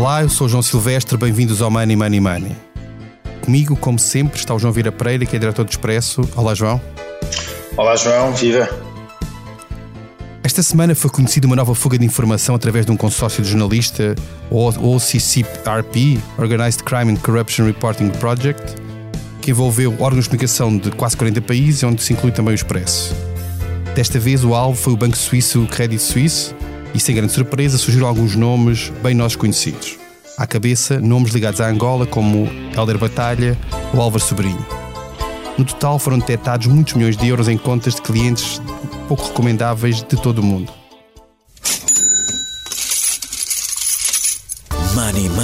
Olá, eu sou o João Silvestre, bem-vindos ao Money Money Money. Comigo, como sempre, está o João Vira Pereira, que é diretor do Expresso. Olá, João. Olá, João, viva. Esta semana foi conhecida uma nova fuga de informação através de um consórcio de jornalista, o OCCRP, Organized Crime and Corruption Reporting Project, que envolveu órgãos de comunicação de quase 40 países, onde se inclui também o Expresso. Desta vez, o alvo foi o banco suíço Credit Suisse, e sem grande surpresa surgiram alguns nomes bem nós conhecidos. À cabeça, nomes ligados à Angola como Helder Batalha ou Álvaro Sobrinho. No total foram detectados muitos milhões de euros em contas de clientes pouco recomendáveis de todo o mundo.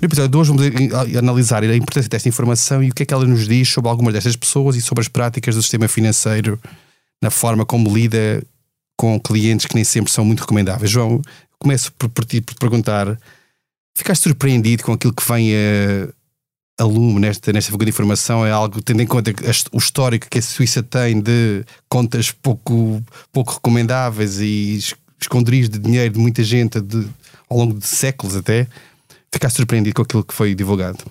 No episódio de hoje vamos analisar a importância desta informação e o que é que ela nos diz sobre algumas destas pessoas e sobre as práticas do sistema financeiro na forma como lida com clientes que nem sempre são muito recomendáveis. João, começo por, por ti por perguntar: ficaste surpreendido com aquilo que vem a, a lume nesta, nesta fuga de informação? É algo, tendo em conta o histórico que a Suíça tem de contas pouco, pouco recomendáveis e esconderijos de dinheiro de muita gente de, ao longo de séculos até ficaste surpreendido com aquilo que foi divulgado?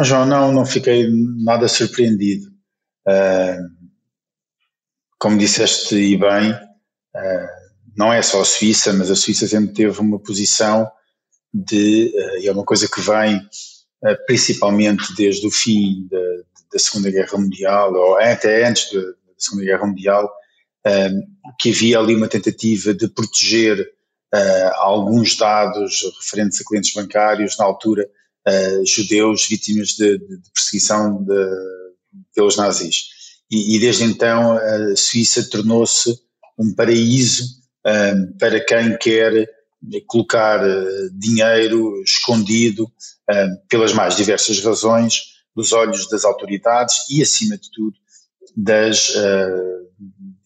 João, não, não fiquei nada surpreendido. Uh, como disseste e bem, uh, não é só a Suíça, mas a Suíça sempre teve uma posição de, uh, e é uma coisa que vem principalmente desde o fim da, da, Segunda Guerra Mundial, ou até antes da, da Segunda Guerra Mundial, que havia ali uma tentativa de proteger alguns dados referentes a clientes bancários, na altura, uh, judeus vítimas de, de, perseguição de, pelos nazis. E, e, desde então a Suíça tornou-se um paraíso uh, para quem quer colocar dinheiro escondido pelas mais diversas razões dos olhos das autoridades e, acima de tudo, das.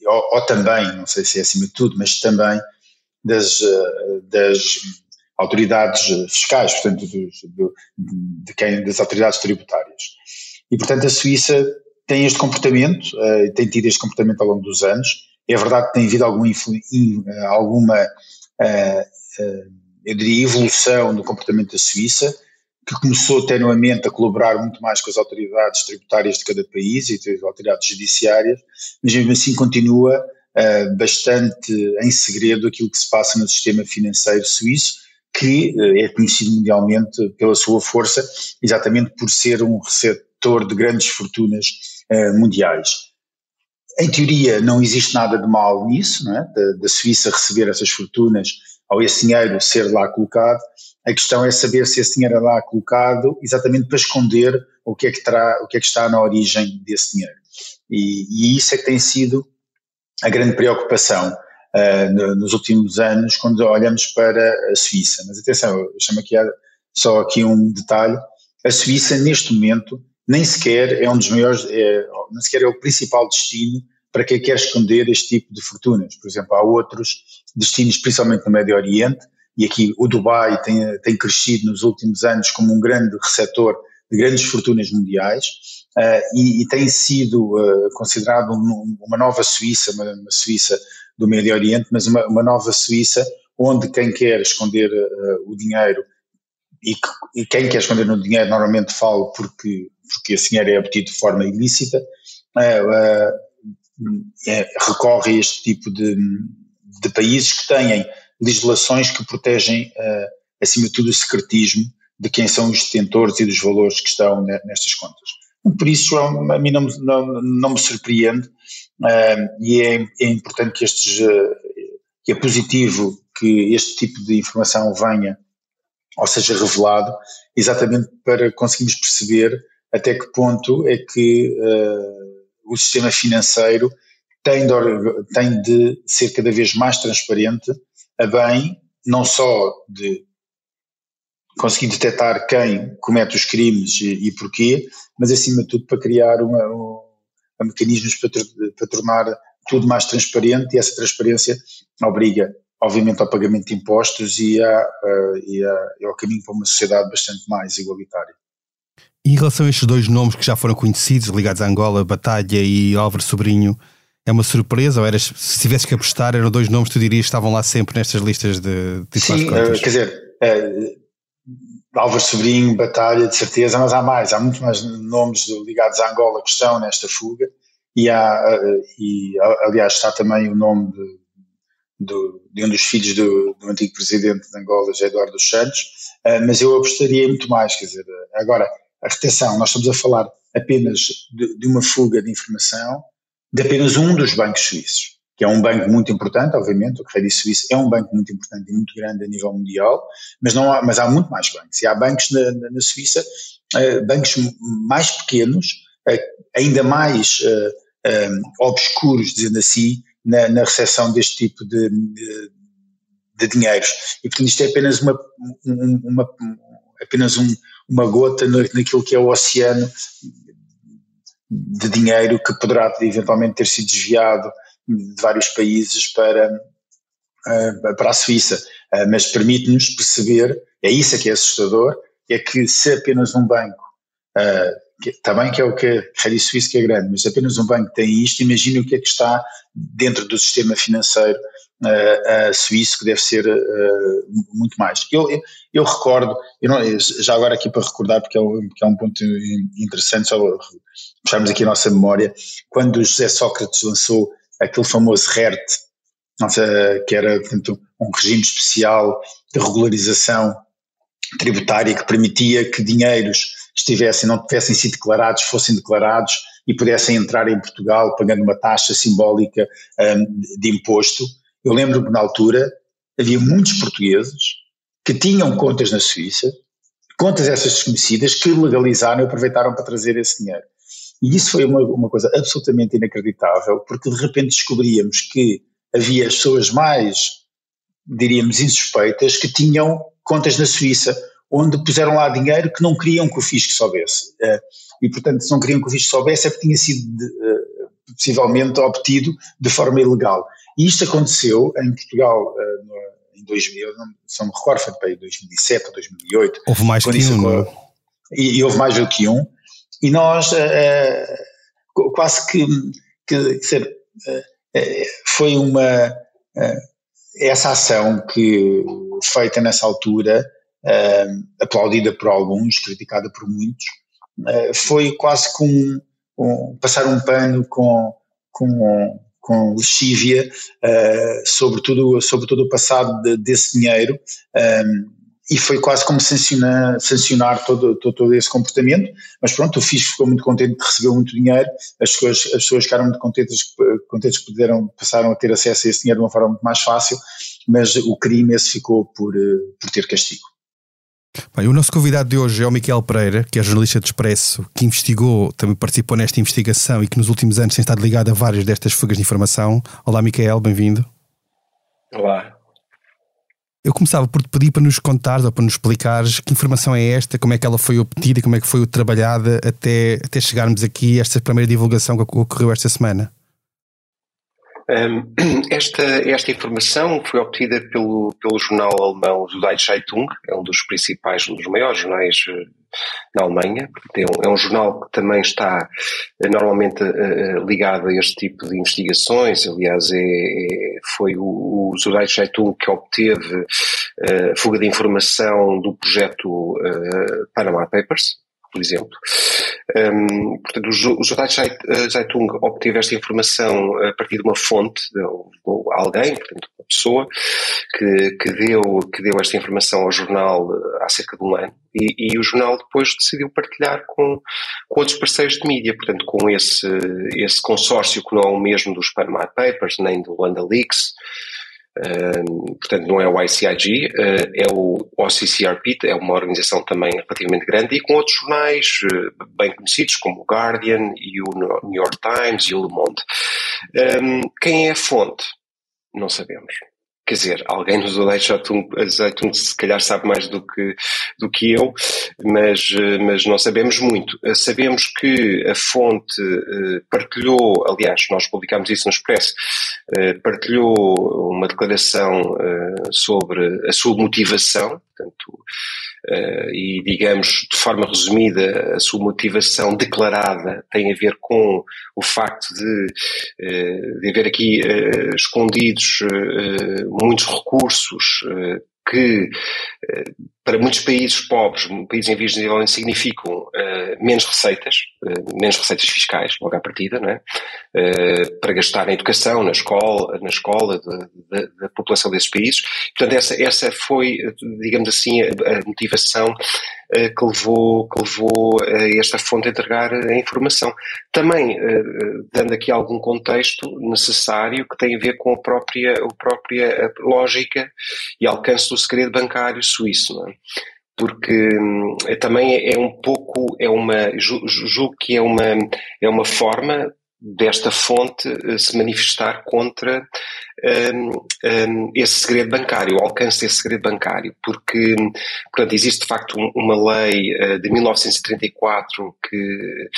Ou, ou, também, não sei se é acima de tudo, mas também das, eh, das autoridades fiscais, portanto, do, de quem, das autoridades tributárias. E, portanto, a Suíça tem este comportamento, uh, tem tido este comportamento ao longo dos anos. É verdade que tem havido algum alguma, uh, uh, eu diria, evolução no comportamento da Suíça, que começou tenuamente a colaborar muito mais com as autoridades tributárias de cada país e as autoridades judiciárias, mas mesmo assim continua uh, bastante em segredo aquilo que se passa no sistema financeiro suíço, que uh, é conhecido mundialmente pela sua força, exatamente por ser um receptor de grandes fortunas uh, mundiais. Em teoria, não existe nada de mal nisso, não é? da, da Suíça receber essas fortunas ou esse dinheiro ser lá colocado. A questão é saber se esse dinheiro é lá colocado exatamente para esconder o que é que, terá, o que, é que está na origem desse dinheiro. E, e isso é que tem sido a grande preocupação uh, no, nos últimos anos quando olhamos para a Suíça. Mas atenção, eu chamo aqui só aqui um detalhe. A Suíça, neste momento, nem sequer é um dos maiores, é, nem sequer é o principal destino para quem quer esconder este tipo de fortunas. Por exemplo, há outros destinos, principalmente no Médio Oriente, e aqui o Dubai tem, tem crescido nos últimos anos como um grande receptor de grandes fortunas mundiais e, e, tem sido uh, considerado um, uma nova Suíça, uma, uma, Suíça do Médio Oriente, mas uma, uma nova Suíça onde quem quer esconder uh, o dinheiro e, e, quem quer esconder o dinheiro normalmente fala porque, porque esse dinheiro é obtido de forma ilícita, é, recorre a este tipo de, de países que têm legislações que protegem, acima de tudo, o secretismo de quem são os detentores e dos valores que estão nestas contas. Por isso, a mim não, não, não me surpreende uh, e é, é, importante que estes, uh, que é positivo que este tipo de informação venha ou seja revelado, exatamente para conseguirmos perceber até que ponto é que uh, o sistema financeiro tem de, tem de ser cada vez mais transparente a bem não só de conseguir detectar quem comete os crimes e, e porquê, mas acima de tudo para criar uma, uma mecanismos para, para tornar tudo mais transparente e essa transparência obriga, obviamente, ao pagamento de impostos e, a, a, e, a, e ao caminho para uma sociedade bastante mais igualitária. E em relação a estes dois nomes que já foram conhecidos, ligados a Angola, Batalha e Álvaro Sobrinho, é uma surpresa? Ou eras, se tivesse que apostar, eram dois nomes que tu dirias que estavam lá sempre nestas listas de titulares Sim, uh, quer dizer, uh, Álvaro Sobrinho, Batalha, de certeza, mas há mais, há muitos mais nomes ligados a Angola que estão nesta fuga. E, há, uh, e aliás está também o nome de, de, um dos filhos do, do, antigo presidente de Angola, Eduardo dos Santos, mas eu apostaria muito mais, quer dizer, agora, a retenção, nós estamos a falar apenas de, de uma fuga de informação, de apenas um dos bancos suíços, que é um banco muito importante, obviamente, o Credit Suisse é um banco muito importante e muito grande a nível mundial, mas, não há, mas há muito mais bancos. E há bancos na, na, na Suíça, uh, bancos mais pequenos, uh, ainda mais uh, obscuros, dizendo assim, na, na recepção deste tipo de, de, de, dinheiros. E portanto isto é apenas uma, uma apenas um, uma gota naquilo que é o oceano de dinheiro que poderá eventualmente ter sido desviado de vários países para, eh, para a Suíça, eh, mas permite-nos perceber, é isso que é assustador, é que se apenas um banco, também que é o que a Suisse que é grande, mas apenas um banco tem isto, imagine o que é que está dentro do sistema financeiro uh, suíço, que deve ser muito mais. Eu, eu, eu recordo, eu não, já agora aqui para recordar, porque é um, porque é um ponto interessante, só puxarmos aqui a nossa memória, quando José Sócrates lançou aquele famoso RERT, que era portanto, um regime especial de regularização tributária que permitia que dinheiros estivessem, não tivessem sido declarados, fossem declarados e pudessem entrar em Portugal pagando uma taxa simbólica um, de imposto. Eu lembro que na altura havia muitos portugueses que tinham contas na Suíça, contas essas desconhecidas, que legalizaram e aproveitaram para trazer esse dinheiro. E isso foi uma, uma coisa absolutamente inacreditável, porque de repente descobríamos que havia pessoas mais, diríamos, insuspeitas que tinham contas na Suíça, onde puseram lá dinheiro que não queriam que o fisco soubesse. Eh, e, portanto, se não queriam que o fisco soubesse é porque tinha sido eh, possivelmente obtido de forma ilegal. E isto aconteceu em Portugal eh, em 2000, não, se não me recordo, foi para 2007 ou 2008. Houve mais que um, e, e, houve mais do que um. E nós uh, quase que, que uh, foi uma essa ação que feita nessa altura, aplaudida por alguns, criticada por muitos, foi quase como um, passar um pano com, com com lexívia uh, sobre, tudo, sobre todo o passado de, desse dinheiro um, e foi quase como sancionar, sancionar todo, todo, todo, esse comportamento, mas pronto, o fisco ficou muito contente de receber muito dinheiro, as pessoas, as pessoas ficaram muito contentes, contentes que puderam, passaram a ter acesso a esse dinheiro de uma forma muito mais fácil, mas o crime esse ficou por, eh, por ter castigo. Bem, o nosso convidado de hoje é o Miquel Pereira, que é jornalista de Expresso, que investigou, também participou nesta investigação e que nos últimos anos tem estado ligado a várias destas fugas de informação. Olá, Miquel, bem-vindo. Olá, eu começava por te pedir para nos contares ou para nos explicares que informação é esta, como é que ela foi obtida, como é que foi trabalhada até, até chegarmos aqui a esta primeira divulgação que ocorreu esta semana. Um, esta, esta informação foi obtida pelo, pelo jornal alemão Süddeutsche Zeitung, é um dos principais, um dos maiores jornais eh, na Alemanha. É é um jornal que também está eh, normalmente uh, ligado a este tipo de investigações. Aliás, é, é foi o, o Zeitung que obteve fuga de informação do projeto Panama Papers por exemplo. Um, portanto, o Jornal Zeitung obteve esta informação a partir de uma fonte, de alguém, portanto, uma pessoa, que, que, deu, que deu esta informação ao jornal eh, há cerca de um ano, e, e o jornal depois decidiu partilhar com, com outros parceiros de mídia, portanto, com esse, esse consórcio que não é o mesmo dos Panama Papers, nem do Landa Leaks, portanto, não é o ICIG, uh, é o OCCRP, é uma organização também relativamente grande, e com outros jornais uh, bem conhecidos, como o Guardian e o New York Times e o Le Monde. Quem é a fonte? Não sabemos. Quer dizer, alguém nos Azeitun se calhar sabe mais do que, do que eu, mas, mas não sabemos muito. Sabemos que a fonte partilhou, aliás, nós publicámos isso no Expresso, partilhou uma declaração sobre a sua motivação, portanto, e, digamos, de forma resumida, a sua motivação declarada tem a ver com o facto de, uh, de haver aqui uh, escondidos muitos recursos que para muitos países pobres, países em vias de desenvolvimento, significam uh, menos receitas, uh, menos receitas fiscais, logo à partida, não é? Uh, para gastar na educação, na escola, na escola da população desses países. Portanto, essa, essa foi, digamos assim, a, a motivação que levou, que levou esta fonte a entregar a informação. Também dando aqui algum contexto necessário que tem a ver com a própria, a própria lógica e alcance do segredo bancário suíço. Não é? Porque hum, é, também é um pouco, é uma, julgo que é uma, é uma forma desta fonte eh, se manifestar contra um, um, esse segredo bancário, o alcance desse segredo bancário, porque, portanto, existe de facto uma lei uh, de 1934 que,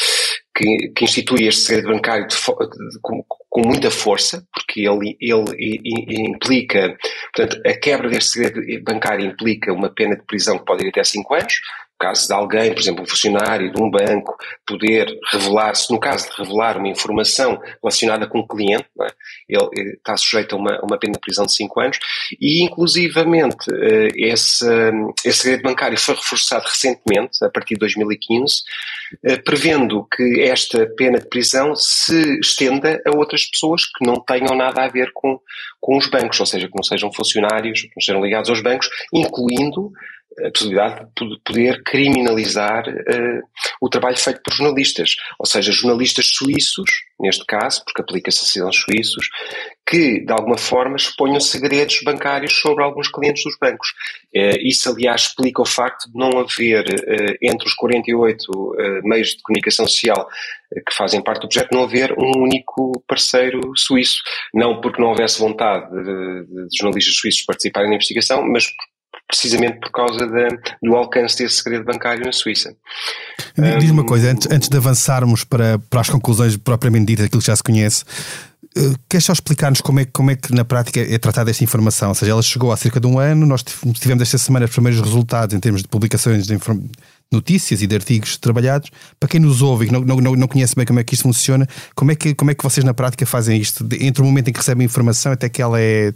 que, que, institui este segredo bancário de, de, com, com, muita força, porque ele, ele implica, portanto, a quebra deste segredo bancário implica uma pena de prisão que pode ir até 5 anos, caso de alguém, por exemplo, um funcionário de um banco, poder revelar-se, no caso de revelar uma informação relacionada com o cliente, é? ele, ele, está sujeito a uma, uma, pena de prisão de 5 anos, e inclusivamente eh, esse, esse segredo bancário foi reforçado recentemente, a partir de 2015, eh, prevendo que esta pena de prisão se estenda a outras pessoas que não tenham nada a ver com, com os bancos, ou seja, que não sejam funcionários, que não sejam ligados aos bancos, incluindo a possibilidade de poder criminalizar uh, o trabalho feito por jornalistas, ou seja, jornalistas suíços, neste caso, porque aplica-se a cidadãos suíços, que de alguma forma exponham segredos bancários sobre alguns clientes dos bancos. Uh, isso, aliás, explica o facto de não haver, uh, entre os 48 meios de comunicação social que fazem parte do projeto, não haver um único parceiro suíço. Não porque não houvesse vontade de, de jornalistas suíços participarem na investigação, mas precisamente por causa do alcance desse segredo bancário na Suíça. Diz uma coisa, antes, antes de avançarmos para, para as conclusões propriamente ditas, aquilo que já se conhece, uh, queres só explicar-nos como é, como é que na prática é tratada esta informação? Ou seja, ela chegou há cerca de um ano, nós tivemos esta semana os primeiros resultados em termos de publicações de notícias e de artigos trabalhados. Para quem nos ouve e que não, não, não conhece bem como é que isto funciona, como é que, como é que vocês na prática fazem isto? Entre o momento em que recebem a informação até que ela é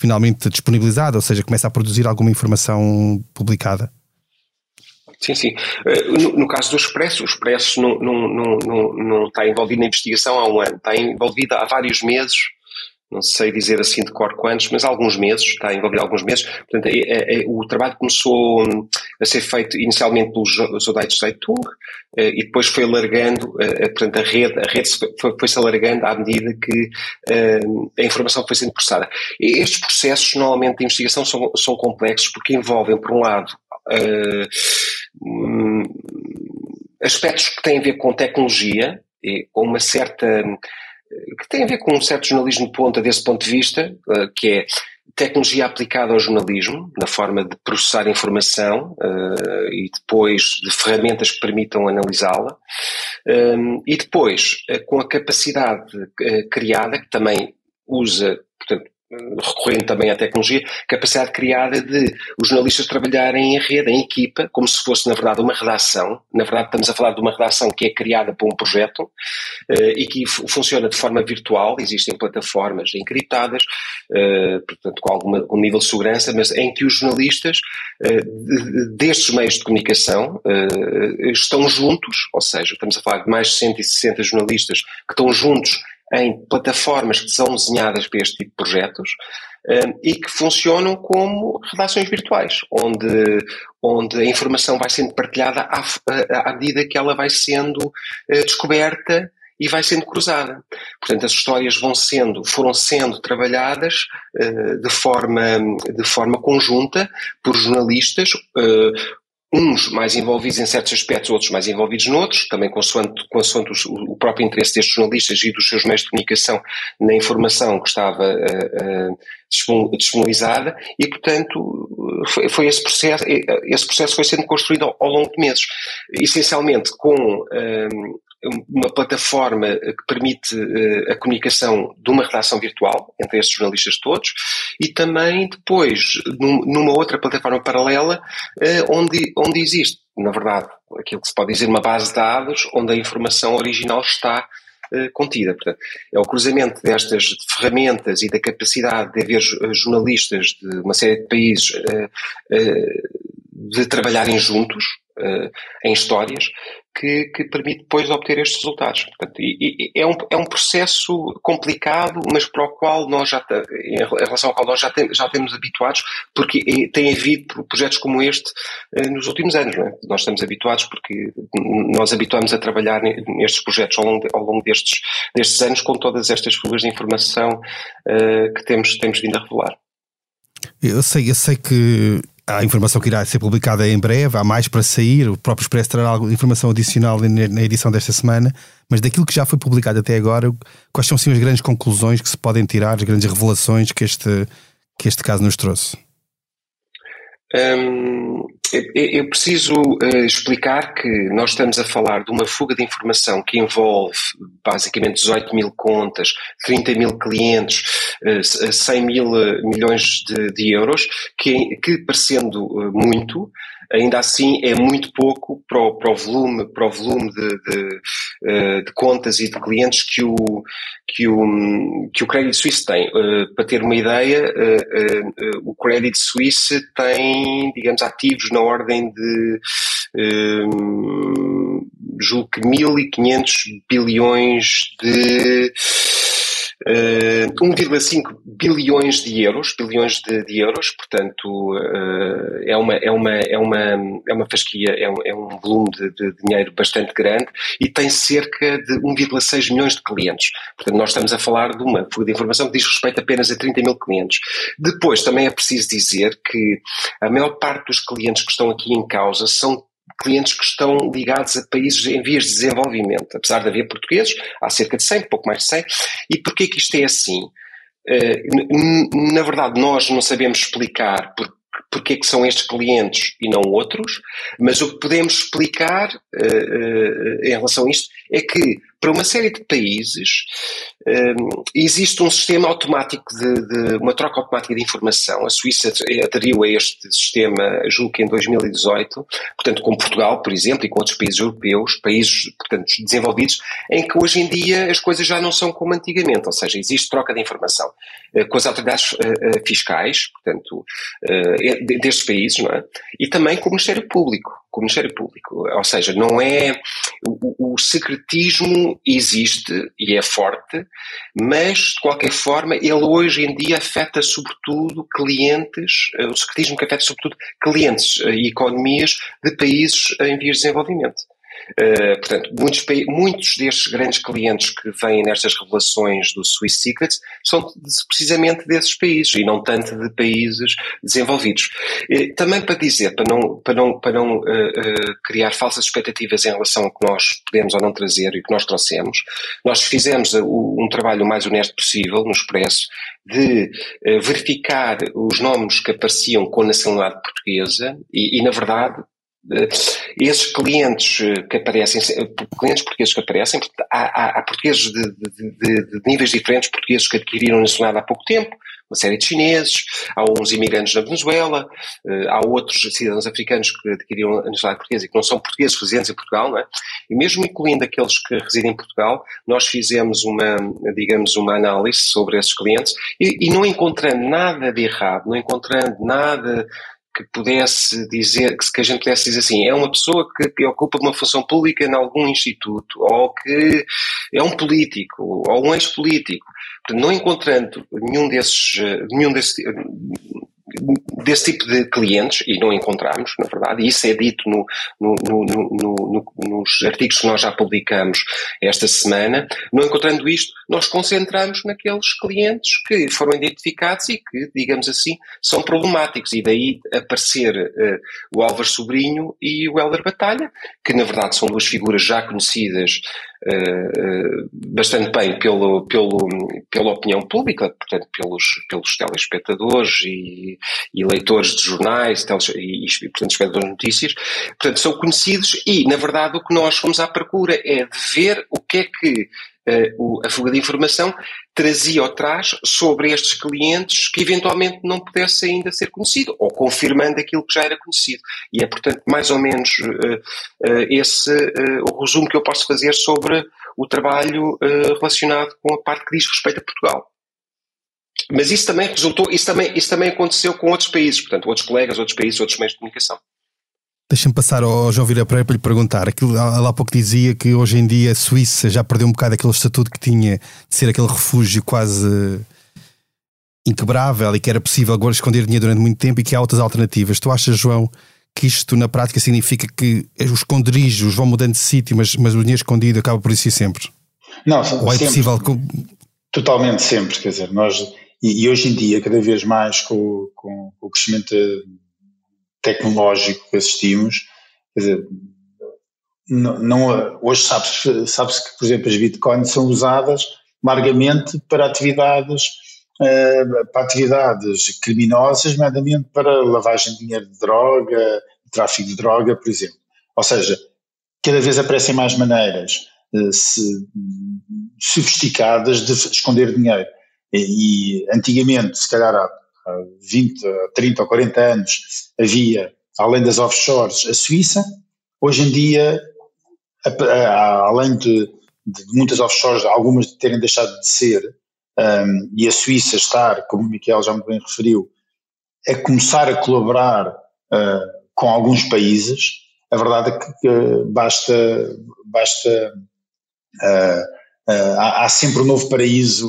finalmente disponibilizada, ou seja, começa a produzir alguma informação publicada. Sim, sim. Eh, no, no, caso do Expresso, o Expresso não, não, não, não, não está envolvido na investigação há um ano, está envolvido há vários meses não sei dizer assim de cor quantos, mas alguns meses, está envolvido alguns meses. Portanto, é, é, é, o trabalho começou hum, a ser feito inicialmente pelos Zodaites Zeitung eh, e depois foi alargando, eh, eh, portanto, a rede, a rede foi-se alargando à medida que a informação foi sendo processada. E estes processos, normalmente, de investigação são, são complexos porque envolvem, por um lado, uh, um, aspectos que têm a ver com tecnologia, com uma certa que tem a ver com um certo jornalismo de ponta desse ponto de vista, eh, que é tecnologia aplicada ao jornalismo, na forma de processar informação uh, e depois de ferramentas que permitam analisá-la, um, ehm, e depois uh, com a capacidade uh, criada, que também usa, recorrendo também à tecnologia, capacidade criada de os jornalistas trabalharem em rede, em equipa, como se fosse, na verdade, uma redação. Na verdade, estamos a falar de uma redação que é criada por um projeto eh, e que funciona de forma virtual, existem plataformas encriptadas, eh, portanto, com algum com nível de segurança, mas em que os jornalistas eh, destes meios de comunicação estão juntos, ou seja, estamos a falar de mais de 160 jornalistas que estão juntos em plataformas que são desenhadas para este tipo de projetos um, e que funcionam como redações virtuais, onde, onde a informação vai sendo partilhada à, à medida que ela vai sendo uh, descoberta e vai sendo cruzada. Portanto, as histórias vão sendo, foram sendo trabalhadas uh, de, forma, de forma conjunta por jornalistas, uh, uns mais envolvidos em certos aspectos, outros mais envolvidos noutros, também consoante, consoante o, o, próprio interesse destes jornalistas e dos seus meios de comunicação na informação que estava uh, uh, disponibilizada e, portanto, foi, foi, esse processo, esse processo foi sendo construído ao, ao longo de meses, essencialmente com uma plataforma que permite a comunicação de uma redação virtual entre estes jornalistas todos e também depois numa outra plataforma paralela onde, onde existe, na verdade, aquilo que se pode dizer uma base de dados onde a informação original está contida. Portanto, é o cruzamento destas ferramentas e da capacidade de haver jornalistas de uma série de países de trabalharem juntos em histórias que, que, permite depois obter estes resultados. Portanto, e, e é, um, é um processo complicado, mas para o qual nós já, em relação ao qual nós já, tem, já temos habituados, porque tem havido projetos como este eh, nos últimos anos. Não é? Nós estamos habituados porque nós habituamos a trabalhar nestes projetos ao longo, ao longo destes, destes anos com todas estas fugas de informação uh, que temos, temos vindo a revelar. Eu sei, eu sei que Há informação que irá ser publicada em breve, há mais para sair, o próprio Expresso terá informação adicional na edição desta semana, mas daquilo que já foi publicado até agora, quais são as grandes conclusões que se podem tirar, as grandes revelações que este, que este caso nos trouxe? Hum, eu preciso uh, explicar que nós estamos a falar de uma fuga de informação que envolve basicamente 18 mil contas, 30 mil clientes, uh, 100 mil uh, milhões de, de euros, que, que parecendo muito, ainda assim é muito pouco para o, para o volume, para o volume de, de, eh, de, contas e de clientes que o, que o, que o Credit Suisse tem. Eh, para ter uma ideia, eh, o Credit Suisse tem, digamos, ativos na ordem de julgo que 1.500 bilhões de Uh, 1,5 bilhões de euros, bilhões de, de euros, portanto uh, é, uma, é, uma, é, uma, é uma fasquia, é um, é um volume de, de, dinheiro bastante grande e tem cerca de 1,6 milhões de clientes. Portanto, nós estamos a falar de uma fuga de informação que diz respeito apenas a 30 mil clientes. Depois, também é preciso dizer que a maior parte dos clientes que estão aqui em causa são clientes que estão ligados a países em vias de desenvolvimento. Apesar de haver portugueses, há cerca de 100, pouco mais de 100. E porquê que isto é assim? Uh, na verdade, nós não sabemos explicar por, porque é que são estes clientes e não outros, mas o que podemos explicar uh, uh, em relação a isto é que para uma série de países um, existe um sistema automático de, de, uma troca automática de informação. A Suíça aderiu a este sistema, julgo que em 2018, portanto, com Portugal, por exemplo, e com outros países europeus, países, portanto, desenvolvidos, em que hoje em dia as coisas já não são como antigamente, ou seja, existe troca de informação uh, com as autoridades uh, fiscais, portanto, destes países, não é? E também com o Ministério Público com o Ministério Público. Ou seja, não é. O, o, secretismo existe e é forte, mas, de qualquer forma, ele hoje em dia afeta sobretudo clientes, eh, o secretismo que afeta sobretudo clientes eh, e economias de países em vias de desenvolvimento. Uh, portanto, muitos, muitos destes grandes clientes que vêm nestas revelações do Swiss Secrets são precisamente desses países e não tanto de países desenvolvidos. Uh, também para dizer, para não, para não, para não uh, criar falsas expectativas em relação ao que nós podemos ou não trazer e o que nós trouxemos, nós fizemos um trabalho o mais honesto possível no Expresso de verificar os nomes que apareciam com nacionalidade portuguesa e, e na verdade, esses clientes eh, que aparecem, eh, clientes portugueses que aparecem, há, há, há portugueses de, de, de, de, níveis diferentes, portugueses que adquiriram nacionalidade há pouco tempo, uma série de chineses, há uns imigrantes na Venezuela, eh, há outros cidadãos africanos que adquiriram a nacionalidade portuguesa e que não são portugueses residentes em Portugal, não é? E mesmo incluindo aqueles que residem em Portugal, nós fizemos uma, digamos, uma análise sobre esses clientes e, e não encontrando nada de errado, não encontrando nada que pudesse dizer, que a gente pudesse dizer assim, é uma pessoa que, que, ocupa uma função pública em algum instituto, ou que é um político, ou um ex-político. Não encontrando nenhum desses, nenhum desses, desse tipo de clientes, e não encontramos, na verdade, e isso é dito no, no, no, nos artigos que nós já publicamos esta semana, não encontrando isto, nós concentramos naqueles clientes que foram identificados e que, digamos assim, são problemáticos, e daí aparecer uh, o Álvaro Sobrinho e o Helder Batalha, que na verdade são duas figuras já conhecidas bastante bem pelo, pelo, pela opinião pública, portanto, pelos, pelos telespectadores e, e leitores de jornais e, e, portanto, espectadores de notícias. Portanto, são conhecidos e, na verdade, o que nós fomos à procura é de ver o que é que uh, a fuga de informação trazia ou traz sobre estes clientes que eventualmente não pudesse ainda ser conhecido, ou confirmando aquilo que já era conhecido. E é, portanto, mais ou menos uh, uh, esse o resumo que eu posso fazer sobre o trabalho relacionado com a parte que diz respeito a Portugal. Mas isso também resultou, isso também, isso também aconteceu com outros países, portanto, outros colegas, outros países, outros meios de comunicação. Deixa-me passar ao João Vira Pereira para lhe perguntar. Aquilo, lá há pouco dizia que hoje em dia a Suíça já perdeu um bocado aquele estatuto que tinha de ser aquele refúgio quase inquebrável e que era possível agora esconder dinheiro durante muito tempo e que há outras alternativas. Tu achas, João, que isto na prática significa que os esconderijos vão mudando de sítio, mas, mas o dinheiro escondido acaba por existir sempre? Não, Ou é sempre, possível. Totalmente sempre, quer dizer, nós, e, e hoje em dia, cada vez mais com, com, com o crescimento tecnológico que assistimos, quer dizer, não, não hoje sabe-se sabe que, por exemplo, as bitcoins são usadas largamente para atividades uh, para atividades criminosas, nomeadamente para lavagem de dinheiro de droga, tráfico de droga, por exemplo. Ou seja, cada vez aparecem mais maneiras uh, se, sofisticadas de esconder dinheiro. E, e antigamente, se calhar há 20, 30 ou 40 anos havia, além das offshores, a Suíça. Hoje em dia, além de, de muitas offshores, algumas terem deixado de ser, um, e a Suíça estar, como o Miquel já muito bem referiu, a começar a colaborar uh, com alguns países, a verdade é que, que basta, basta uh, uh, há, há, sempre um novo paraíso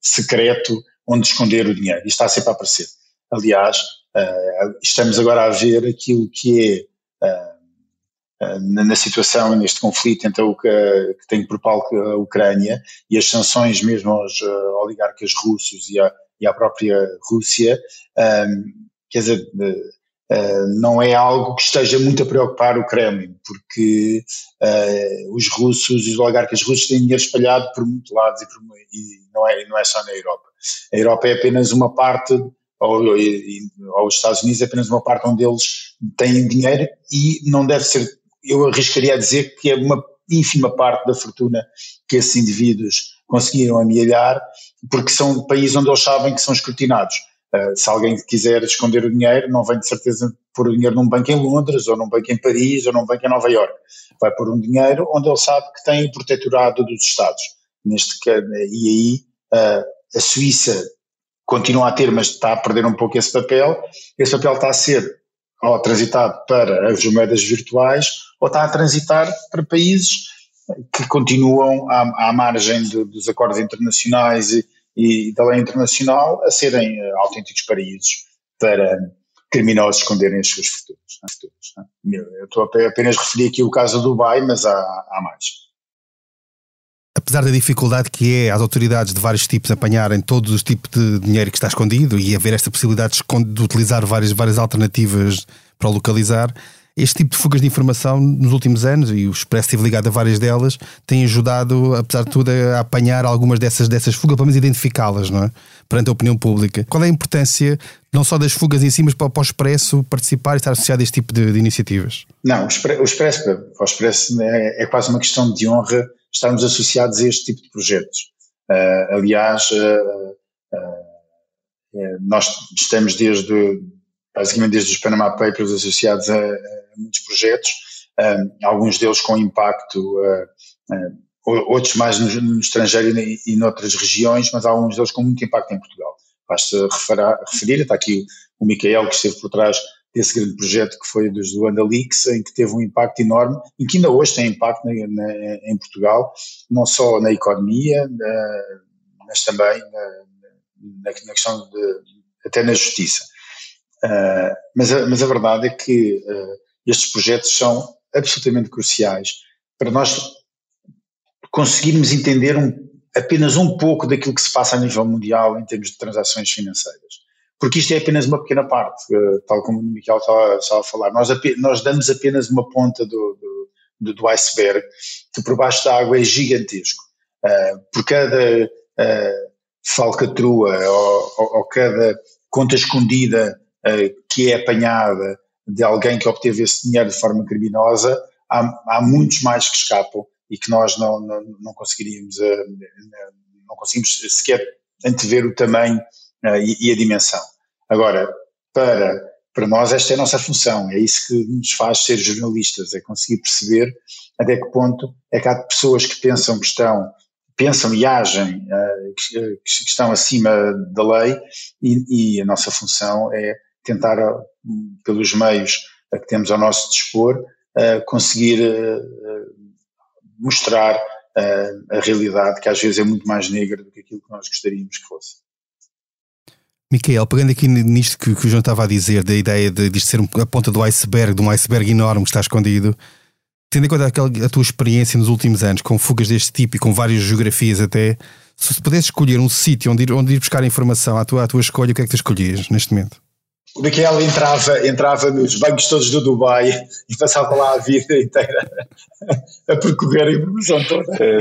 secreto onde esconder o dinheiro. Isto está sempre a aparecer. Aliás, uh, estamos agora a ver aquilo que é uh, na, na, situação, neste conflito entre a, que tem por palco a Ucrânia e as sanções mesmo aos oligarcas russos e à, e à própria Rússia, quer dizer, não é algo que esteja muito a preocupar o Kremlin, porque os russos, os oligarcas russos têm dinheiro espalhado por muitos lados e, por, e não, é, não é só na Europa. A Europa é apenas uma parte, ou, ou os Estados Unidos é apenas uma parte onde eles têm dinheiro e não deve ser, eu arriscaria a dizer que é uma ínfima parte da fortuna que esses indivíduos conseguiram amealhar, porque são países onde eles sabem que são escrutinados. Uh, se alguém quiser esconder o dinheiro, não vem de certeza pôr o dinheiro num banco em Londres, ou num banco em Paris, ou num banco em Nova York. Vai pôr um dinheiro onde ele sabe que tem o protetorado dos Estados. Neste, e aí uh, a Suíça continua a ter, mas está a perder um pouco esse papel. Esse papel está a ser ou transitado para as moedas virtuais ou está a transitar para países que continuam à, à margem de, dos acordos internacionais e, e, da lei internacional a serem uh, autênticos paraísos para criminosos esconderem as suas fortunas. É? Eu estou apenas a referir aqui o caso do Dubai, mas há, há mais apesar da dificuldade que é as autoridades de vários tipos apanharem todos os tipos de dinheiro que está escondido e haver esta possibilidade de utilizar várias, várias alternativas para o localizar, este tipo de fugas de informação nos últimos anos, e o Expresso esteve ligado a várias delas, tem ajudado, apesar de tudo, a apanhar algumas dessas, dessas fugas, pelo menos identificá-las, não é? Perante a opinião pública. Qual é a importância, não só das fugas em si, mas para, para o Expresso participar e estar associado a este tipo de, de iniciativas? Não, o Expresso, o Expresso, para o Expresso é, é quase uma questão de honra estarmos associados a este tipo de projetos. Uh, aliás, uh, uh, nós estamos desde, basicamente desde os Panama Papers associados a, a muitos projetos, alguns deles com impacto, outros mais no, no estrangeiro e, e noutras regiões, mas alguns deles com muito impacto em Portugal. Basta referir, está aqui o, Micael que esteve por trás desse grande projeto que foi dos do Andalix, em que teve um impacto enorme e que ainda hoje tem impacto na, na, em Portugal, não só na economia, na, mas também na, questão de, até na justiça. Uh, mas, a, mas a verdade é que uh, estes projetos são absolutamente cruciais para nós conseguirmos entender um, apenas um pouco daquilo que se passa a nível mundial em termos de transações financeiras. Porque isto é apenas uma pequena parte, uh, tal como o Miquel estava, estava a falar. Nós, nós, damos apenas uma ponta do, do, do, iceberg, que por baixo da água é gigantesco. por cada falcatrua ou, ou, ou cada conta escondida uh, que é apanhada de alguém que obteve esse dinheiro de forma criminosa, há, há muitos mais que escapam e que nós não, não, não conseguiríamos, uh, não conseguimos sequer antever o tamanho uh, e, e, a dimensão. Agora, para, para nós esta é a nossa função, é isso que nos faz ser jornalistas, é conseguir perceber até que ponto é que há pessoas que pensam que estão pensam e agem uh, que, que, estão acima da lei e, e, a nossa função é tentar, uh, pelos meios que temos ao nosso dispor, conseguir mostrar a realidade que às vezes é muito mais negra do que aquilo que nós gostaríamos que fosse. Micael, pegando aqui nisto que, que, o João estava a dizer, da ideia de, de ser a ponta do iceberg, de um iceberg enorme que está escondido, tendo em conta aquela, a tua experiência nos últimos anos com fugas deste tipo e com várias geografias até, se pudesse escolher um sítio onde ir, onde ir buscar informação à tua, à tua escolha, o que é que tu escolhias neste momento? O Miquel entrava, entrava nos bancos todos do Dubai e passava lá a vida inteira a percorrer a informação toda. É,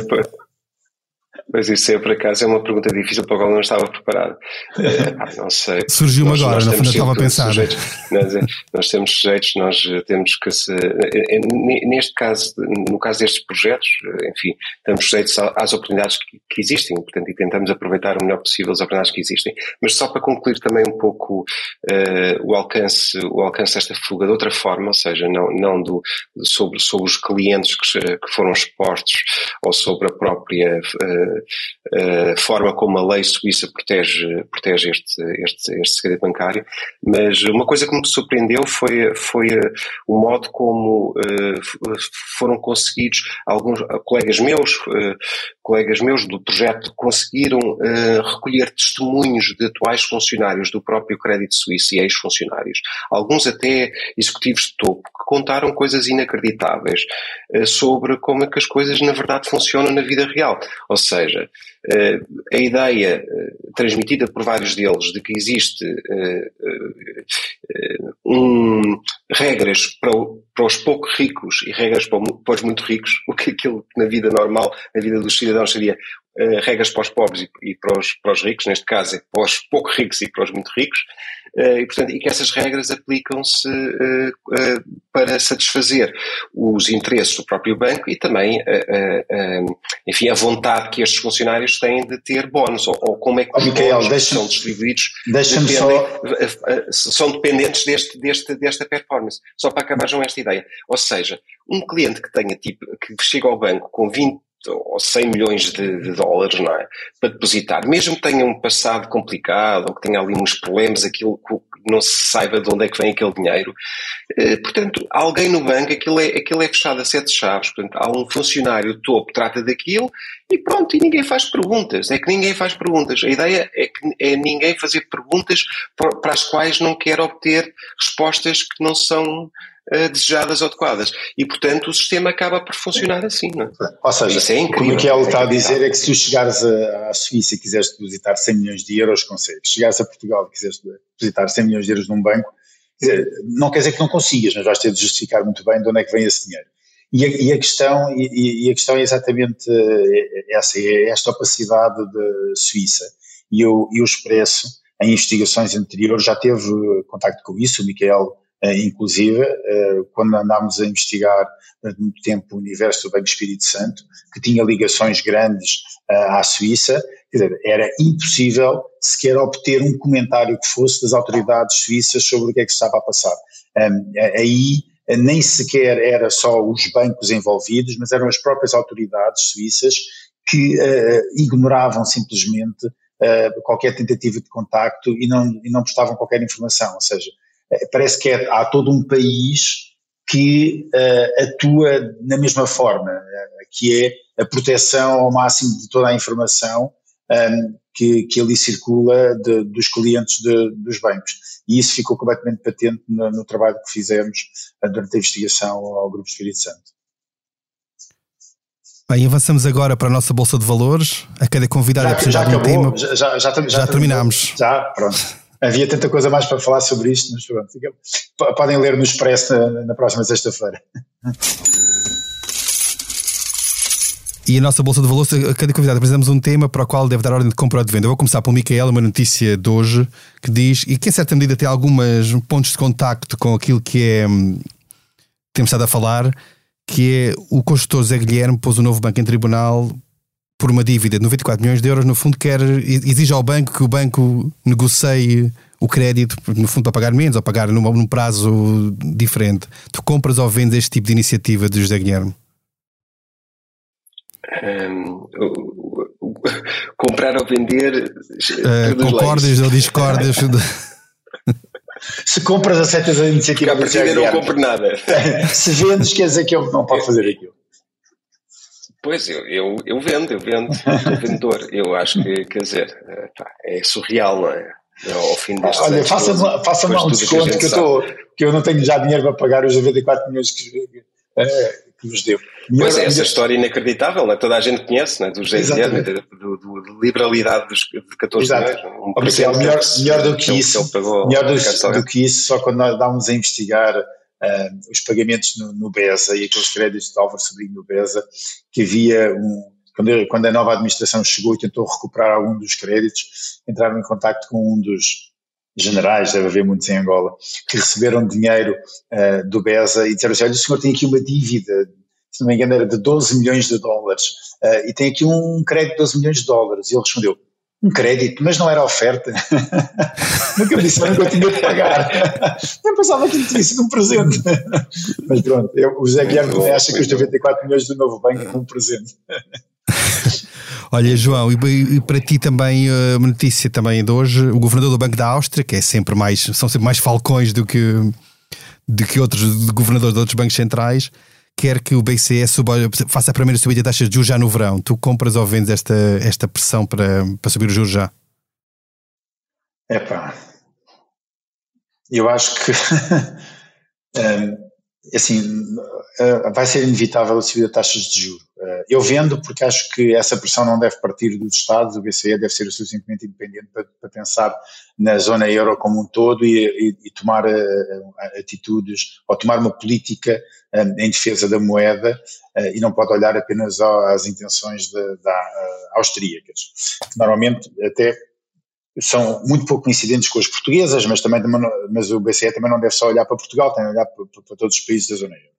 Pois isso é, por acaso, é uma pergunta difícil para a qual não estava preparado. É, não sei. Surgiu-me agora, no fundo estava a pensar. Sujeitos, nós, nós, temos sujeitos, nós temos que se. Eh, neste caso, no caso destes projetos, enfim, estamos sujeitos às oportunidades que, que, existem, portanto, e tentamos aproveitar o melhor possível as oportunidades que existem. Mas só para concluir também um pouco uh, o, alcance, o alcance desta fuga de outra forma, ou seja, não, não do, sobre, sobre os clientes que, que foram expostos ou sobre a própria. Uh, a forma como a lei suíça protege, protege este, este, este segredo bancário, mas uma coisa que me surpreendeu foi, foi eh, o modo como foram conseguidos alguns colegas meus, colegas meus do projeto conseguiram uh, recolher testemunhos de atuais funcionários do próprio Crédito Suíço e ex-funcionários, alguns até executivos de topo, que contaram coisas inacreditáveis sobre como é que as coisas na verdade funcionam na vida real. Ou seja, a ideia eh, transmitida por vários deles de que existe eh, um, regras para, para, os pouco ricos e regras para, para, os muito ricos, o que aquilo que na vida normal, na vida dos cidadãos seria regras para os pobres e, e para, os, para os ricos, neste caso é para os pouco ricos e para os muito ricos, eh, e, portanto, e que essas regras aplicam-se eh, eh, para satisfazer os interesses do próprio banco e também, enfim, a vontade que estes funcionários têm de ter bónus, ou, ou como é que os Michael, bónus são distribuídos dependem, só... são dependentes deste, deste, desta performance. Só para acabar com esta ideia. Ou seja, um cliente que tenha tipo, que chega ao banco com 20 ou 100 milhões de, de, dólares, não é? Para depositar, mesmo que tenha um passado complicado ou que tenha ali uns problemas, aquilo que não se saiba de onde é que vem aquele dinheiro. Eh, portanto, alguém no banco, aquilo é, aquilo é fechado a sete chaves. Portanto, há um funcionário topo trata daquilo e pronto, e ninguém faz perguntas. É que ninguém faz perguntas. A ideia é que é ninguém fazer perguntas para as quais não quer obter respostas que não são desejadas ou adequadas. E, portanto, o sistema acaba por funcionar assim. Não é? Ou seja, é incrível, o que o Miquel está a dizer é que se tu chegares à Suíça e quiseres depositar 100 milhões de euros, consegues. Se chegares a Portugal e quiseres depositar 100 milhões de euros num banco, não quer dizer que não consigas, mas vais ter de justificar muito bem de onde é que vem esse dinheiro. E a, e a questão, e, e, a questão é exatamente eh, essa, é esta opacidade da Suíça. E eu, eu expresso, em investigações anteriores, já teve contacto com isso, o Miquel eh, inclusive, eh, quando andámos a investigar durante muito tempo o universo do Banco Espírito Santo, que tinha ligações grandes eh, à Suíça, dizer, era impossível sequer obter um comentário que fosse das autoridades suíças sobre o que é que estava a passar. Aí nem sequer era só os bancos envolvidos, mas eram as próprias autoridades suíças que ignoravam simplesmente qualquer tentativa de contacto e não, e não prestavam qualquer informação, ou seja, eh, parece que é, há todo um país que uh, atua na mesma forma, uh, que é a proteção ao máximo de toda a informação, um, que, que ali circula de, dos clientes de, dos bancos. E isso ficou completamente patente no, no trabalho que fizemos durante a investigação ao Grupo Espírito Santo. Bem, avançamos agora para a nossa Bolsa de Valores. A cada convidado já, é precisar de um tema. Já, já, já, já, já terminámos. Já, pronto. Havia tanta coisa mais para falar sobre isto, mas pronto. Podem ler no Expresso na, na próxima sexta-feira. E a nossa Bolsa de Valores, a cada convidado apresentamos um tema para o qual deve dar ordem de compra ou de venda. Eu vou começar pelo Micael, uma notícia de hoje que diz, e que em certa medida tem alguns pontos de contacto com aquilo que é hum, temos estado a falar, que é o construtor Zé Guilherme pôs o novo banco em tribunal por uma dívida de 94 milhões de euros, no fundo quer, exige ao banco que o banco negocie o crédito, no fundo para pagar menos ou pagar num, num prazo diferente. Tu compras ou vendes este tipo de iniciativa de José Guilherme? Um, comprar ou vender uh, concordas ou discordas Se compras, aceitas a iniciativa do José não compro nada. Se vendes, quer dizer que ele não pode fazer aquilo. Pois, eu, eu, eu vendo, eu vendo, sou vendedor. Eu acho que, quer dizer, é surreal, não é? Ao fim deste Olha, faça-me faça um desconto que, que, eu tô, que eu não tenho já dinheiro para pagar os 94 milhões que, é, que vos deu. Pois é, essa história inacreditável, não é? toda a gente conhece, não é? do Guilherme, da liberalidade dos, de 14 Exato. Um oh, melhor, melhor do que isso, melhor do, do, que isso, só quando nós dávamos a investigar uh, os pagamentos no, no BESA e aqueles créditos de Álvaro Sobrinho no BESA, que havia um, quando, quando a nova administração chegou e tentou recuperar algum dos créditos, entraram em contato com um dos generais, deve haver muitos em Angola, que receberam dinheiro uh, do BESA e disseram assim, olha, o senhor tem aqui uma dívida, se não me engano era de 12 milhões de dólares, uh, e tem aqui um crédito de 12 milhões de dólares. E ele respondeu, um crédito, mas não era oferta. nunca me disse, mas nunca tinha de pagar. eu pensava que tinha sido um presente. mas pronto, eu, o José Guilherme acha que os 94 milhões do novo banco são um presente. Olha, João, e, para ti também eh, uma notícia também de hoje, o governador do Banco da Áustria, que é sempre mais, são sempre mais falcões do que, do que outros governadores de outros bancos centrais, quer que o BCE suba, faça a primeira subida de taxas de juros já no verão. Tu compras ou vendes esta, esta pressão para, para subir os juros já? É pá, eu acho que um, assim, uh, vai ser inevitável a subida de taxas de juros. Uh, eu vendo porque acho que essa pressão não deve partir dos Estados, o BCE deve ser o suficientemente independente para, para, pensar na zona euro como um todo e, e, e tomar uh, atitudes ou tomar uma política em defesa da moeda e não pode olhar apenas às intenções de, da austríacas, que normalmente até são muito pouco coincidentes com as portuguesas, mas, também, mas o BCE também não deve só olhar para Portugal, tem de olhar para, para todos os países da zona euro.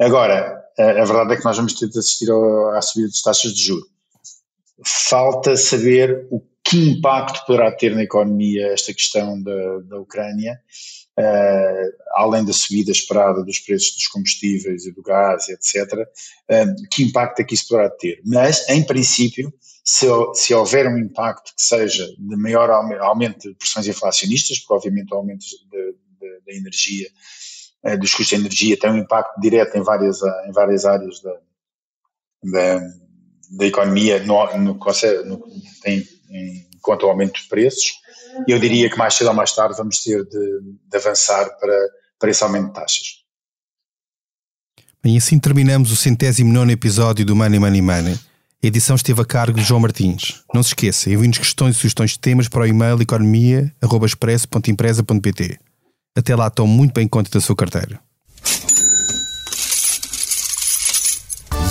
Agora, a, a, verdade é que nós vamos ter de assistir ao, à subida das taxas de juros. Falta saber o que impacto poderá ter na economia esta questão da, da Ucrânia, uh, além da subida esperada dos preços dos combustíveis e do gás, etc. Uh, que impacto é que isso poderá ter? Mas, em princípio, se, se houver um impacto que seja de maior aumento de pressões inflacionistas, porque obviamente o aumento da energia, eh, dos custos de energia tem um impacto direto em várias, em várias áreas da, da, da economia, no, no, no, tem em quanto ao aumento dos preços, eu diria que mais cedo ou mais tarde vamos ter de, de avançar para, para esse aumento de taxas. Bem, assim terminamos o centésimo nono episódio do Money Money Money. A edição esteve a cargo de João Martins. Não se esqueça, envie-nos questões e sugestões de temas para o e-mail economia.expresso.empresa.pt. Até lá, tome muito bem conta da sua carteira.